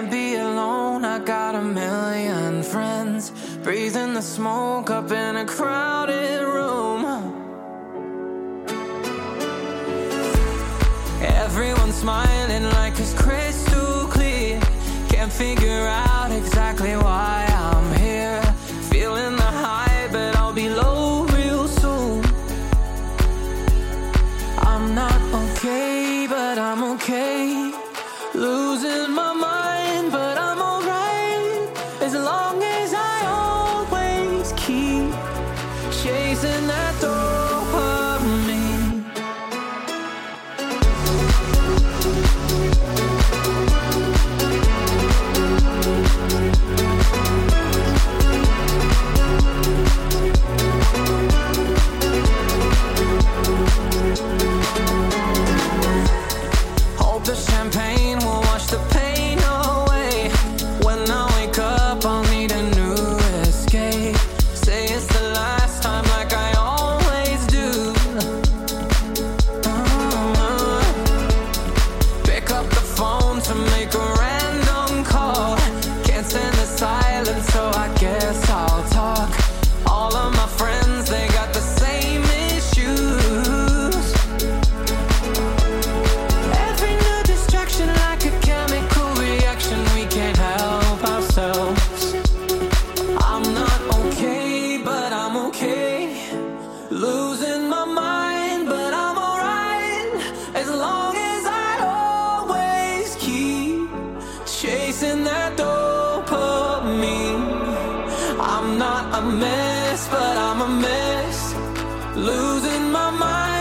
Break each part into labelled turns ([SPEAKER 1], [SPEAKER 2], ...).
[SPEAKER 1] Can't be alone, I got a million friends. Breathing the smoke up
[SPEAKER 2] in a crowded room. but I'm a mess. Losing my mind.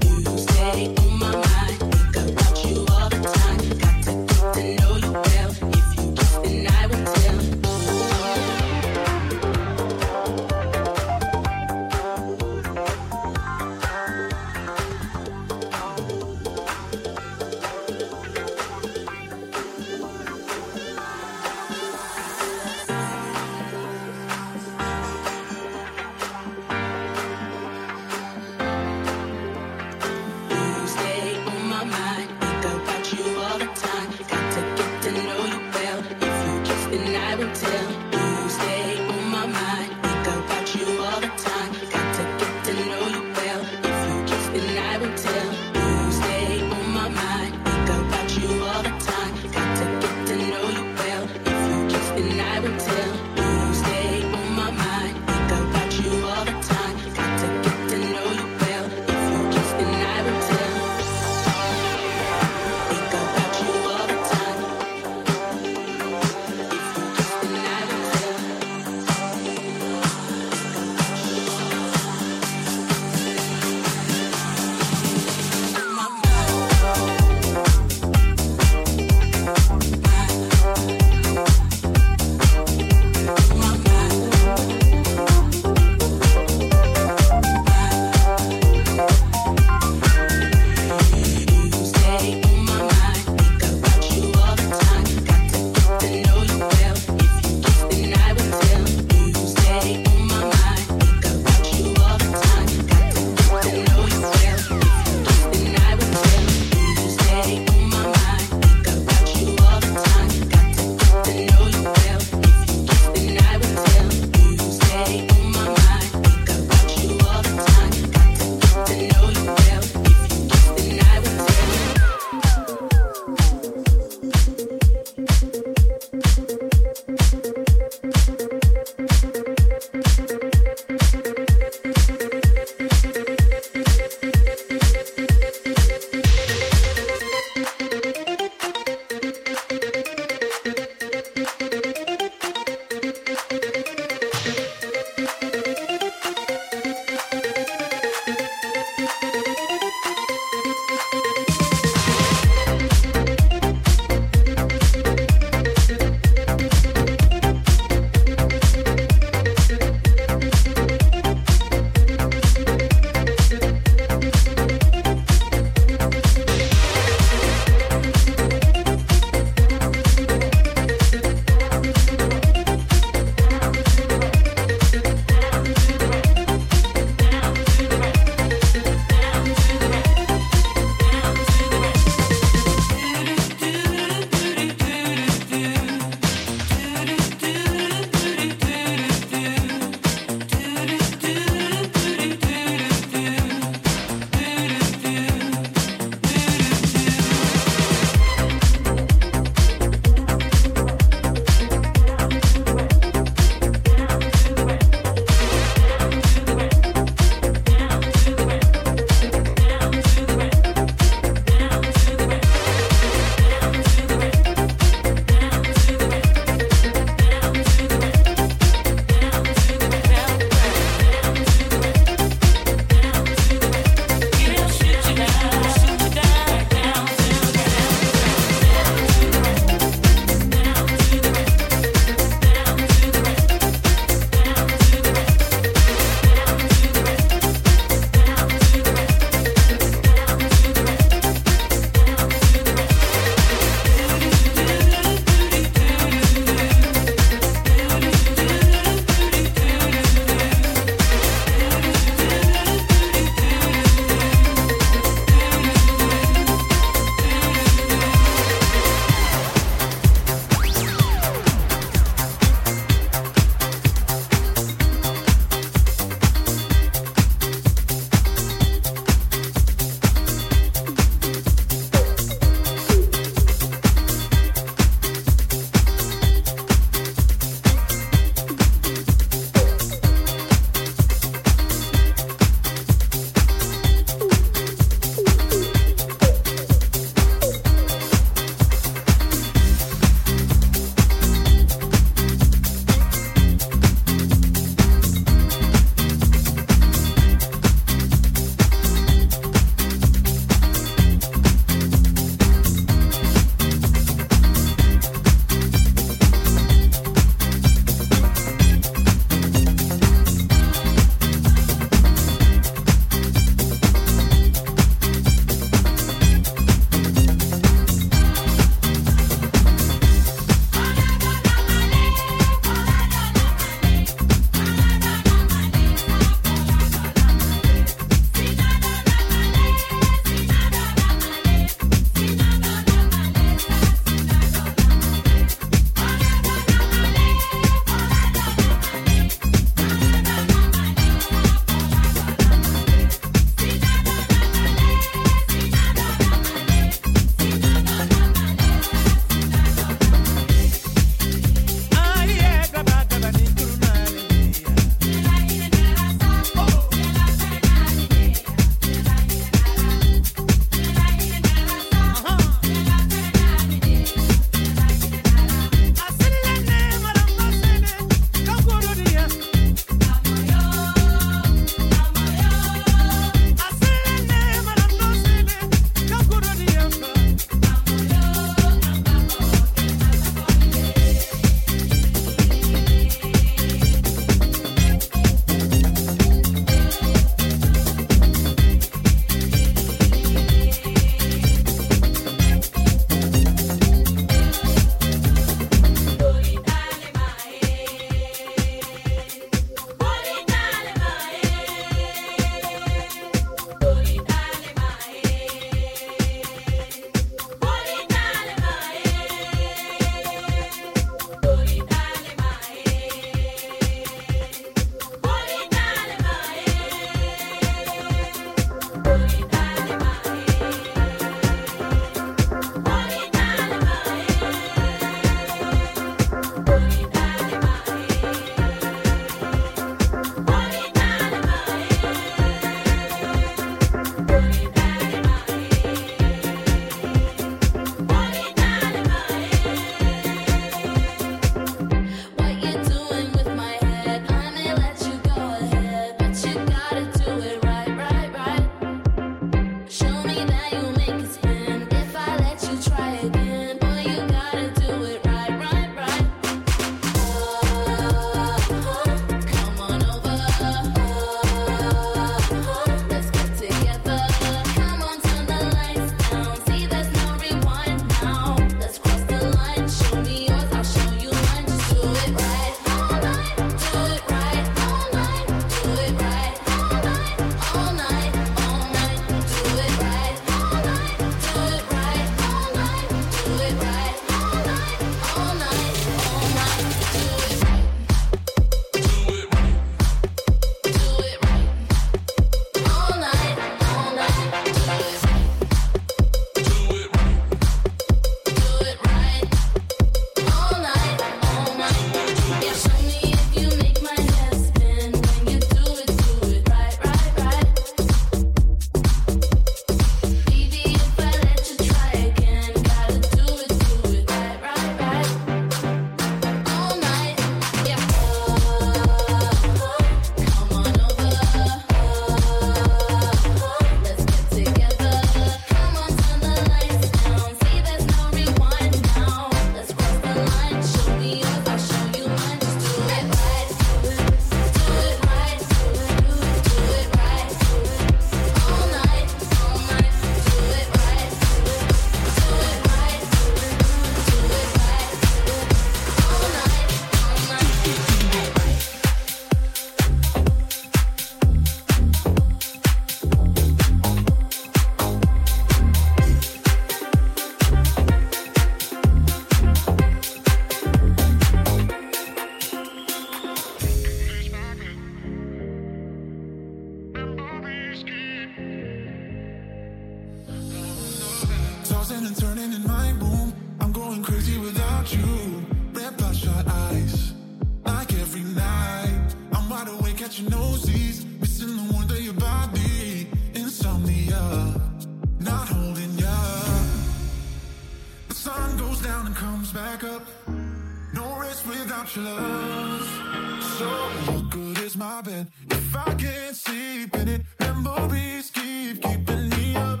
[SPEAKER 3] stories keep keeping me up.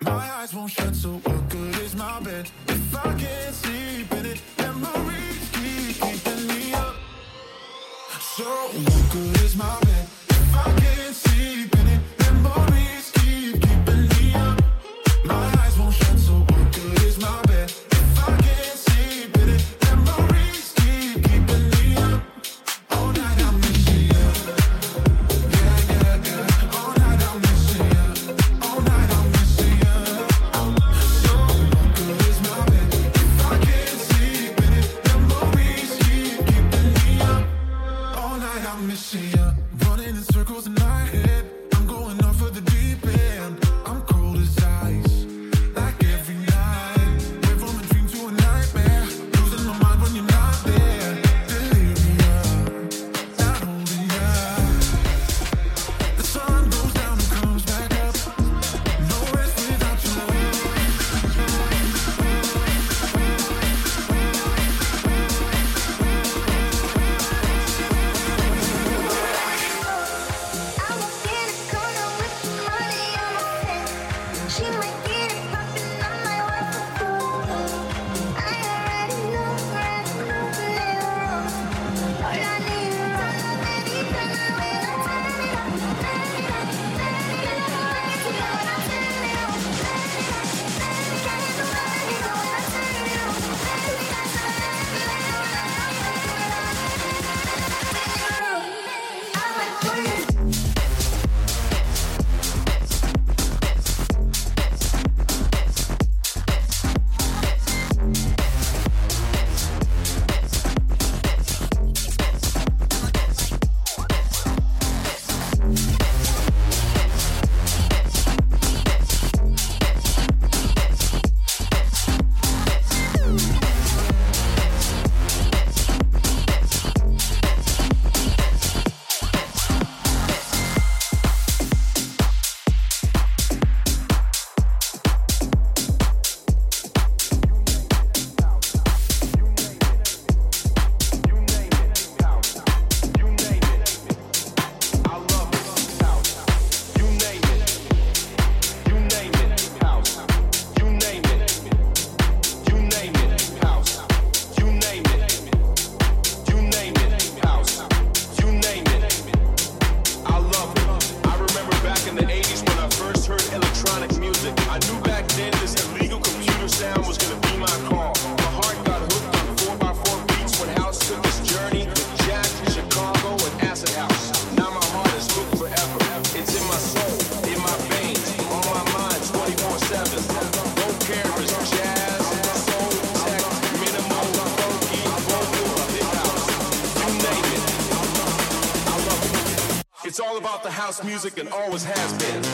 [SPEAKER 3] My eyes won't shut, so.
[SPEAKER 4] music and always has been.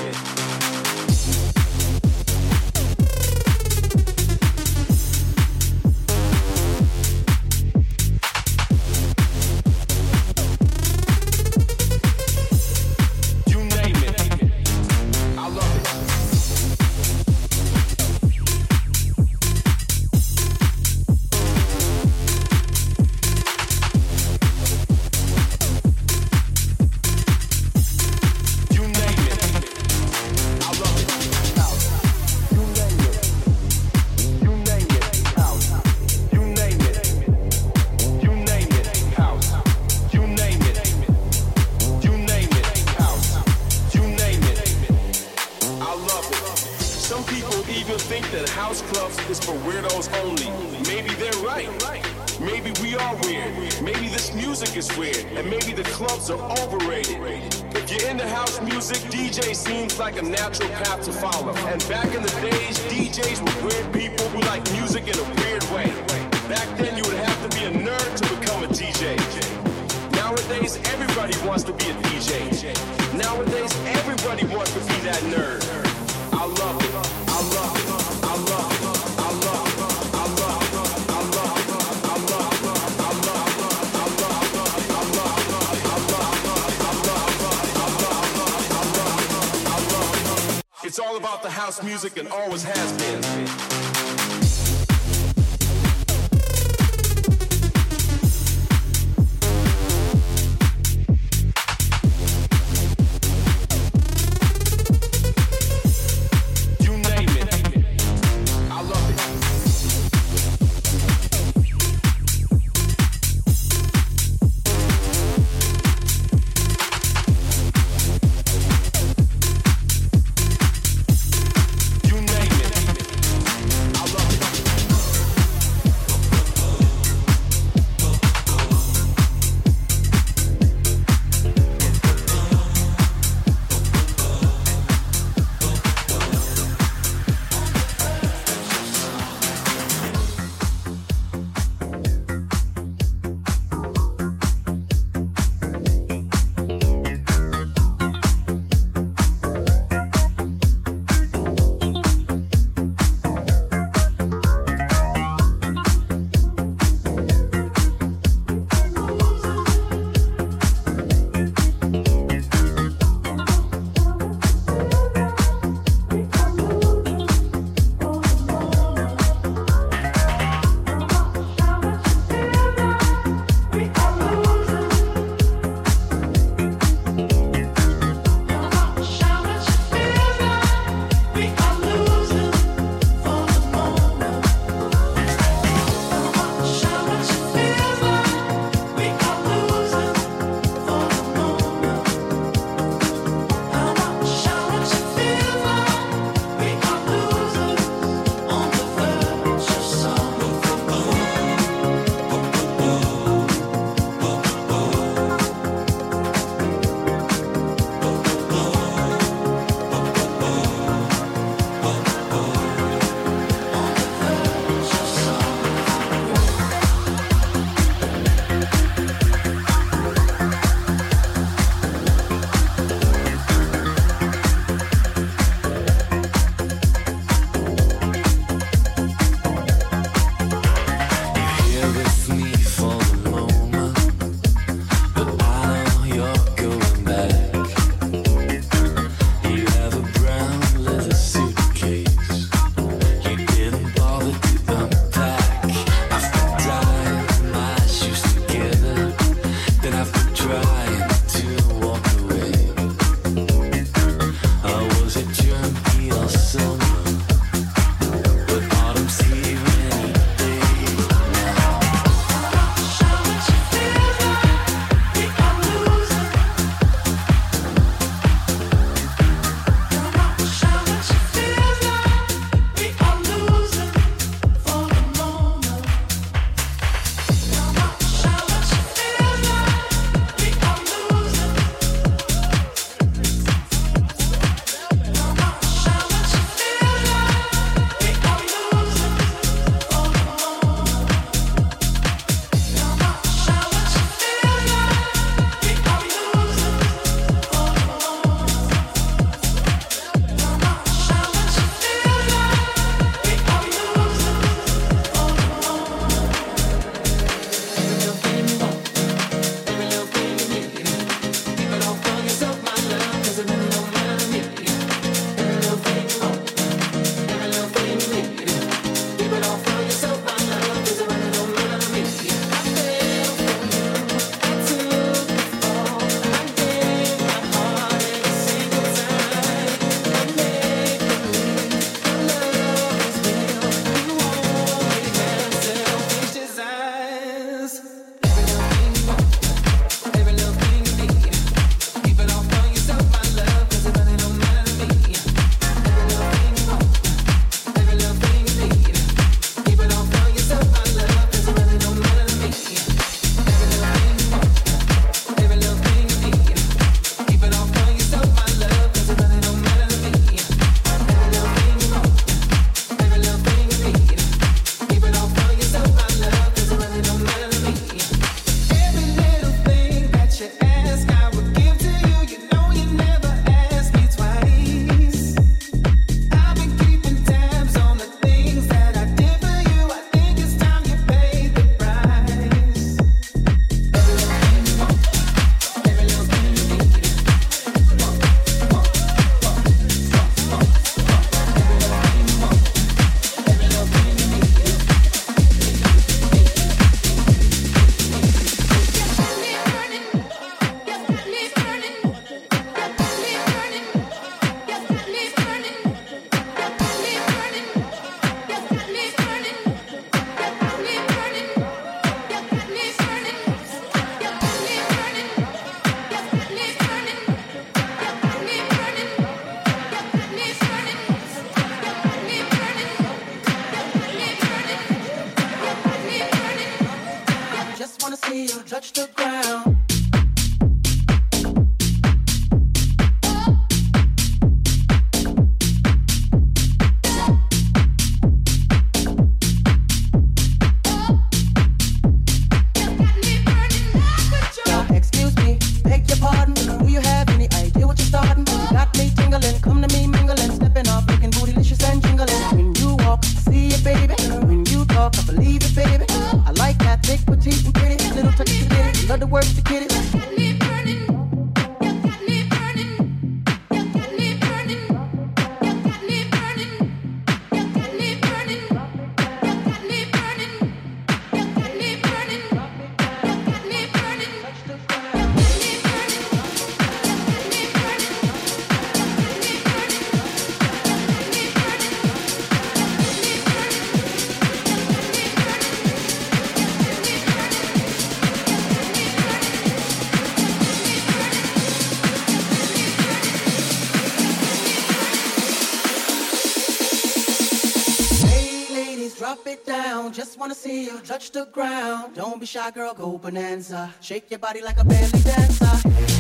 [SPEAKER 5] you touch the ground. Don't be shy, girl, go bonanza. Shake your body like a belly dancer.